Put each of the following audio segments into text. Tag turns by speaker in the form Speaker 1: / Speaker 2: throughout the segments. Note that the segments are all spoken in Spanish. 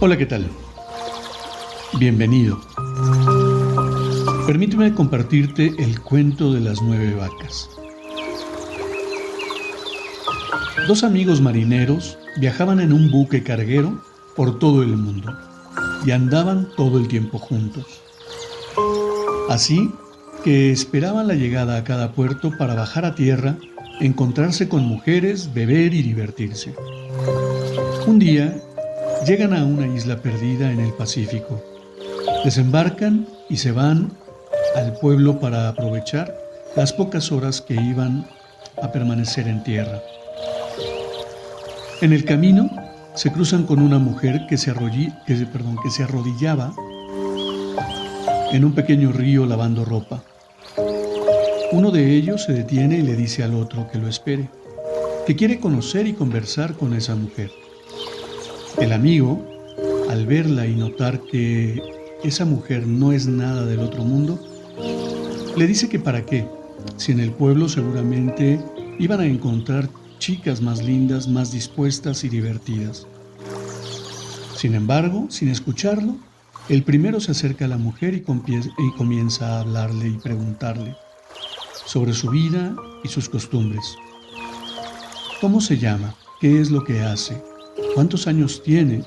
Speaker 1: Hola, ¿qué tal? Bienvenido. Permíteme compartirte el cuento de las nueve vacas. Dos amigos marineros viajaban en un buque carguero por todo el mundo y andaban todo el tiempo juntos. Así que esperaban la llegada a cada puerto para bajar a tierra, encontrarse con mujeres, beber y divertirse. Un día Llegan a una isla perdida en el Pacífico. Desembarcan y se van al pueblo para aprovechar las pocas horas que iban a permanecer en tierra. En el camino se cruzan con una mujer que se, que, se arrodillaba en un pequeño río lavando ropa. Uno de ellos se detiene y le dice al otro que lo espere, que quiere conocer y conversar con esa mujer. El amigo, al verla y notar que esa mujer no es nada del otro mundo, le dice que para qué, si en el pueblo seguramente iban a encontrar chicas más lindas, más dispuestas y divertidas. Sin embargo, sin escucharlo, el primero se acerca a la mujer y, comienza a hablarle y preguntarle sobre su vida y sus costumbres. ¿Cómo se llama? ¿Qué es lo que hace? Cuántos años tiene,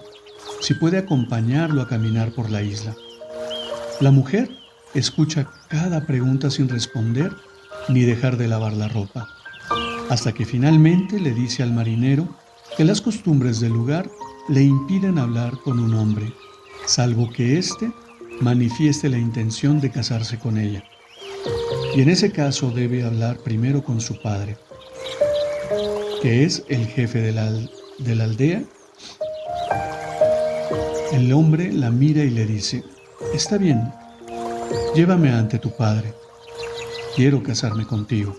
Speaker 1: si puede acompañarlo a caminar por la isla. La mujer escucha cada pregunta sin responder ni dejar de lavar la ropa, hasta que finalmente le dice al marinero que las costumbres del lugar le impiden hablar con un hombre, salvo que éste manifieste la intención de casarse con ella. Y en ese caso debe hablar primero con su padre, que es el jefe de la, de la aldea, el hombre la mira y le dice, está bien, llévame ante tu padre, quiero casarme contigo.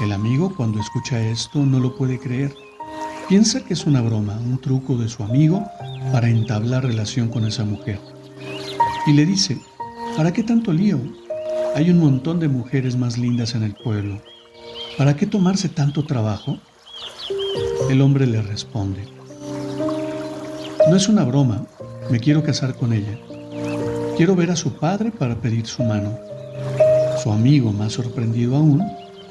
Speaker 1: El amigo cuando escucha esto no lo puede creer. Piensa que es una broma, un truco de su amigo para entablar relación con esa mujer. Y le dice, ¿para qué tanto lío? Hay un montón de mujeres más lindas en el pueblo. ¿Para qué tomarse tanto trabajo? El hombre le responde, no es una broma, me quiero casar con ella. Quiero ver a su padre para pedir su mano. Su amigo, más sorprendido aún,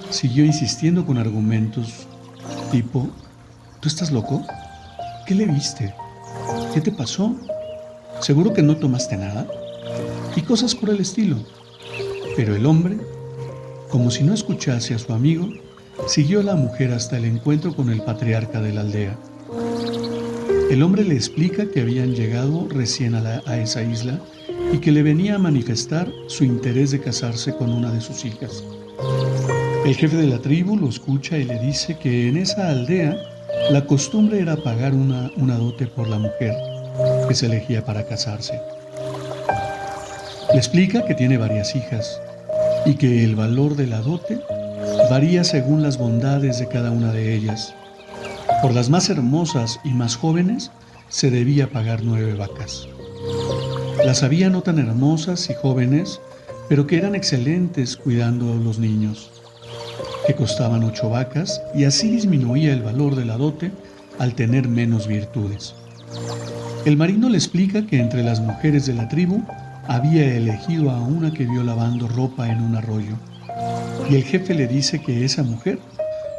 Speaker 1: siguió insistiendo con argumentos tipo, ¿tú estás loco? ¿Qué le viste? ¿Qué te pasó? ¿Seguro que no tomaste nada? Y cosas por el estilo. Pero el hombre, como si no escuchase a su amigo, Siguió a la mujer hasta el encuentro con el patriarca de la aldea. El hombre le explica que habían llegado recién a, a, esa isla y que le venía a manifestar su interés de casarse con una de sus hijas. El jefe de la tribu lo escucha y le dice que en esa aldea la costumbre era pagar una, una dote por la mujer que se elegía para casarse. Le explica que tiene varias hijas y que el valor de la dote varía según las bondades de cada una de ellas. Por las más hermosas y más jóvenes se debía pagar nueve vacas. Las había no tan hermosas y jóvenes, pero que eran excelentes cuidando a los niños, que costaban ocho vacas y así disminuía el valor de la dote al tener menos virtudes. El marino le explica que entre las mujeres de la tribu había elegido a una que vio lavando ropa en un arroyo y el jefe le dice que esa mujer,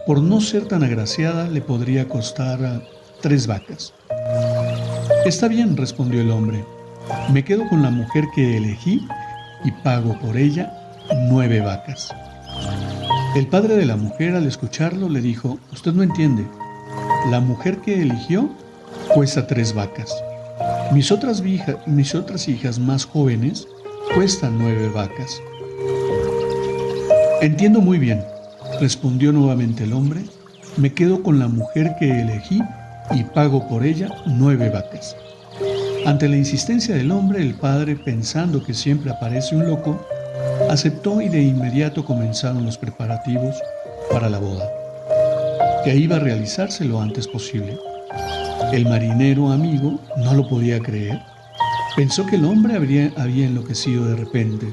Speaker 1: por no ser tan agraciada, le podría costar tres vacas. Está bien, respondió el hombre. Me quedo con la mujer que elegí y pago por ella nueve vacas. El padre de la mujer al escucharlo le dijo, usted no entiende, la mujer que eligió cuesta tres vacas. Mis otras, mis otras hijas más jóvenes cuestan nueve vacas. Entiendo muy bien, respondió nuevamente el hombre, me quedo con la mujer que elegí y pago por ella nueve vacas. Ante la insistencia del hombre, el padre, pensando que siempre aparece un loco, aceptó y de inmediato comenzaron los preparativos para la boda, que iba a realizarse lo antes posible. El marinero amigo no lo podía creer. Pensó que el hombre habría, había enloquecido de repente,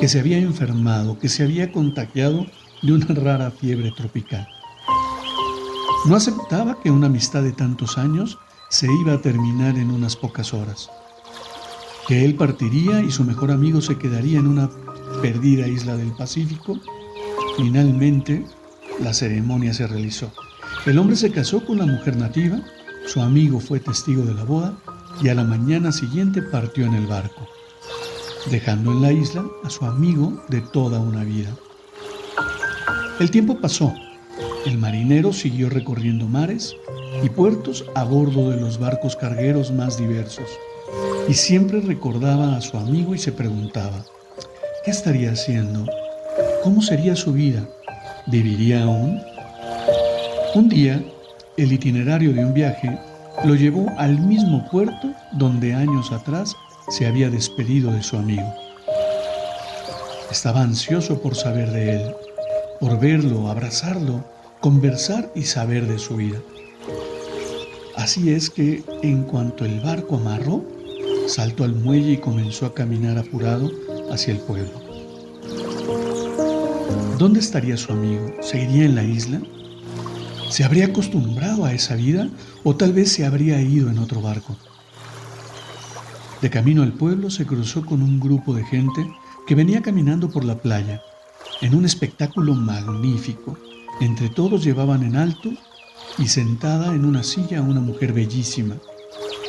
Speaker 1: que se había enfermado, que se había contagiado de una rara fiebre tropical. No aceptaba que una amistad de tantos años se iba a terminar en unas pocas horas, que él partiría y su mejor amigo se quedaría en una perdida isla del Pacífico. Finalmente, la ceremonia se realizó. El hombre se casó con la mujer nativa su amigo fue testigo de la boda y a la mañana siguiente partió en el barco, dejando en la isla a su amigo de toda una vida. El tiempo pasó. El marinero siguió recorriendo mares y puertos a bordo de los barcos cargueros más diversos y siempre recordaba a su amigo y se preguntaba, ¿qué estaría haciendo? ¿Cómo sería su vida? ¿Viviría aún? Un día el itinerario de un viaje lo llevó al mismo puerto donde años atrás se había despedido de su amigo. Estaba ansioso por saber de él, por verlo, abrazarlo, conversar y saber de su vida. Así es que en cuanto el barco amarró, saltó al muelle y comenzó a caminar apurado hacia el pueblo. ¿Dónde estaría su amigo? ¿Seguiría en la isla? ¿Se habría acostumbrado a esa vida o tal vez se habría ido en otro barco? De camino al pueblo se cruzó con un grupo de gente que venía caminando por la playa, en un espectáculo magnífico. Entre todos llevaban en alto y sentada en una silla una mujer bellísima.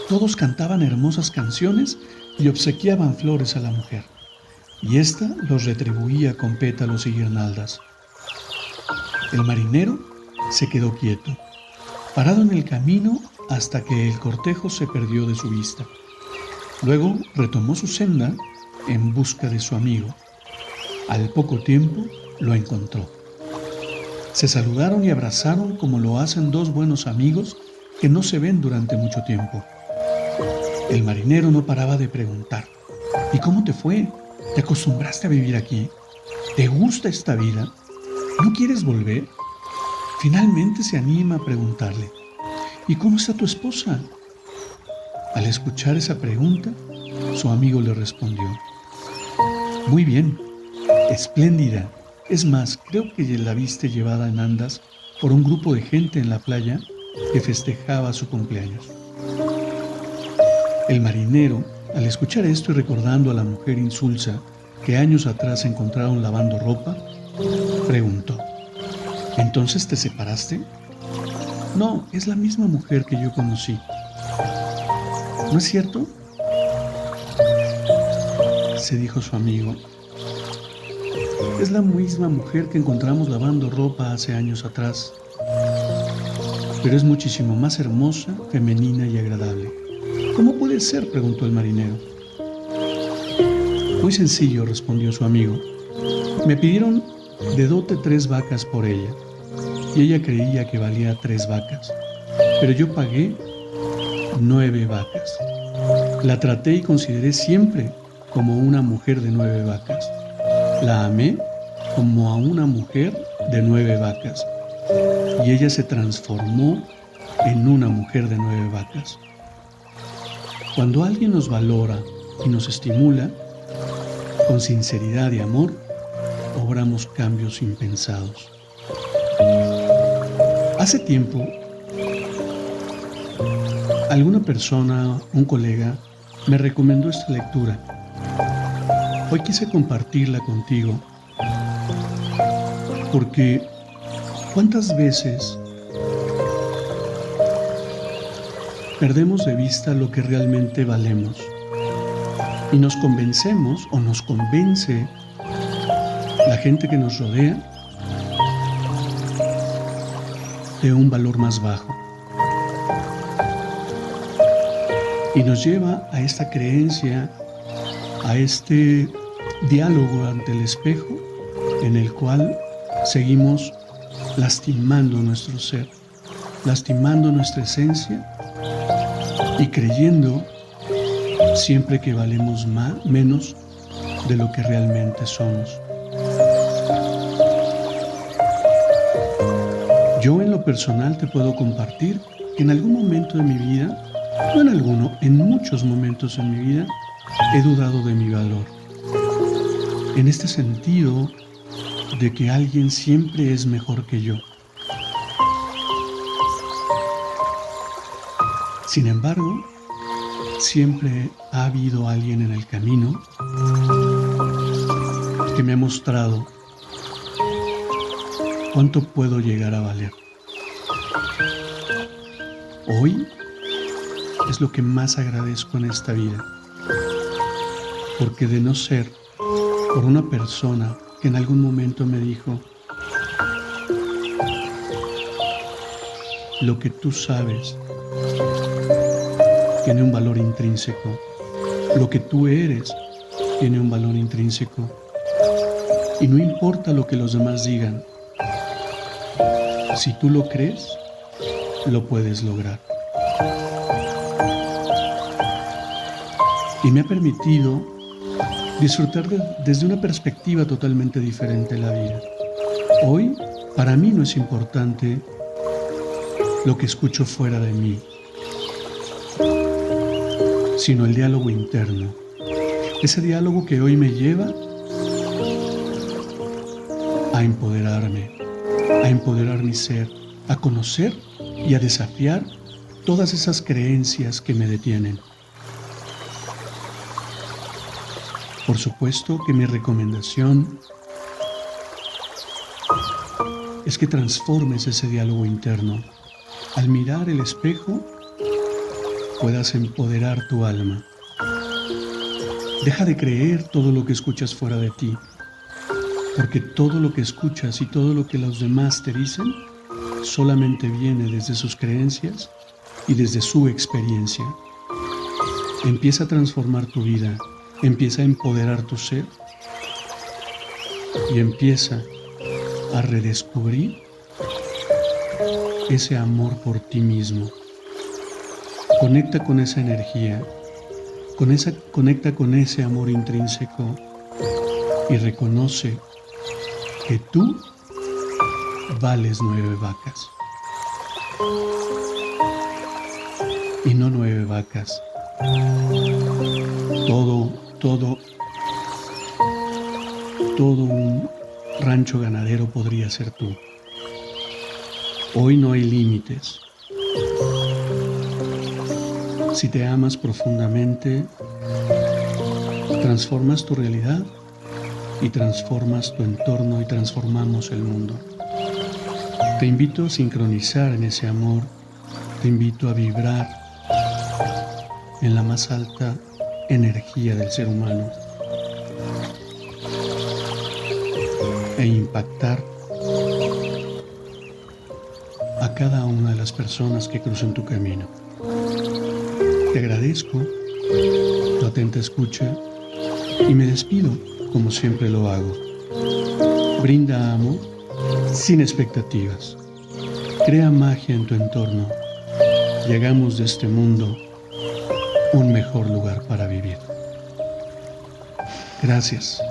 Speaker 1: Todos cantaban hermosas canciones y obsequiaban flores a la mujer, y ésta los retribuía con pétalos y guirnaldas. El marinero se quedó quieto, parado en el camino hasta que el cortejo se perdió de su vista. Luego retomó su senda en busca de su amigo. Al poco tiempo lo encontró. Se saludaron y abrazaron como lo hacen dos buenos amigos que no se ven durante mucho tiempo. El marinero no paraba de preguntar, ¿y cómo te fue? ¿Te acostumbraste a vivir aquí? ¿Te gusta esta vida? ¿No quieres volver? Finalmente se anima a preguntarle, ¿y cómo está tu esposa? Al escuchar esa pregunta, su amigo le respondió, muy bien, espléndida. Es más, creo que la viste llevada en andas por un grupo de gente en la playa que festejaba su cumpleaños. El marinero, al escuchar esto y recordando a la mujer insulsa que años atrás encontraron lavando ropa, preguntó, ¿Entonces te separaste? No, es la misma mujer que yo conocí. ¿No es cierto? Se dijo su amigo. Es la misma mujer que encontramos lavando ropa hace años atrás, pero es muchísimo más hermosa, femenina y agradable. ¿Cómo puede ser? preguntó el marinero. Muy sencillo, respondió su amigo. Me pidieron de dote tres vacas por ella y ella creía que valía tres vacas, pero yo pagué nueve vacas. La traté y consideré siempre como una mujer de nueve vacas. La amé como a una mujer de nueve vacas y ella se transformó en una mujer de nueve vacas. Cuando alguien nos valora y nos estimula, con sinceridad y amor, obramos cambios impensados. Hace tiempo, alguna persona, un colega, me recomendó esta lectura. Hoy quise compartirla contigo porque ¿cuántas veces perdemos de vista lo que realmente valemos? Y nos convencemos o nos convence la gente que nos rodea de un valor más bajo. Y nos lleva a esta creencia, a este diálogo ante el espejo en el cual seguimos lastimando nuestro ser, lastimando nuestra esencia y creyendo siempre que valemos más, menos de lo que realmente somos. Yo en lo personal te puedo compartir que en algún momento de mi vida, no en alguno, en muchos momentos en mi vida, he dudado de mi valor. En este sentido de que alguien siempre es mejor que yo. Sin embargo, siempre ha habido alguien en el camino que me ha mostrado cuánto puedo llegar a valer. Hoy es lo que más agradezco en esta vida, porque de no ser por una persona que en algún momento me dijo, lo que tú sabes tiene un valor intrínseco, lo que tú eres tiene un valor intrínseco, y no importa lo que los demás digan, si tú lo crees, lo puedes lograr. Y me ha permitido disfrutar desde una perspectiva totalmente diferente la vida. Hoy, para mí no es importante lo que escucho fuera de mí, sino el diálogo interno. Ese diálogo que hoy me lleva a empoderarme, a empoderar mi ser, a conocer y a desafiar todas esas creencias que me detienen. Por supuesto que mi recomendación es que transformes ese diálogo interno. Al mirar el espejo, puedas empoderar tu alma. Deja de creer todo lo que escuchas fuera de ti porque todo lo que escuchas y todo lo que los demás te dicen solamente viene desde sus creencias y desde su experiencia. Empieza a transformar tu vida, empieza a empoderar tu ser y empieza a redescubrir ese amor por ti mismo. Conecta con esa energía, con esa, conecta con ese amor intrínseco y reconoce que tú vales nueve vacas. Y no nueve vacas. Todo, todo, todo un rancho ganadero podría ser tú. Hoy no hay límites. Si te amas profundamente, transformas tu realidad y transformas tu entorno y transformamos el mundo. Te invito a sincronizar en ese amor, te invito a vibrar en la más alta energía del ser humano e impactar a cada una de las personas que cruzan tu camino. Te agradezco tu atenta escucha y me despido como siempre lo hago. Brinda amor sin expectativas. Crea magia en tu entorno y hagamos de este mundo un mejor lugar para vivir. Gracias.